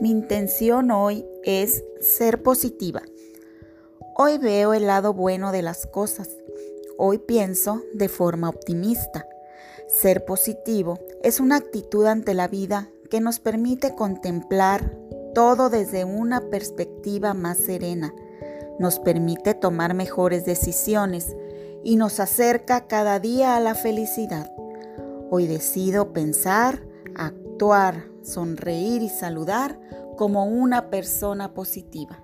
Mi intención hoy es ser positiva. Hoy veo el lado bueno de las cosas. Hoy pienso de forma optimista. Ser positivo es una actitud ante la vida que nos permite contemplar todo desde una perspectiva más serena. Nos permite tomar mejores decisiones y nos acerca cada día a la felicidad. Hoy decido pensar, actuar, sonreír y saludar como una persona positiva.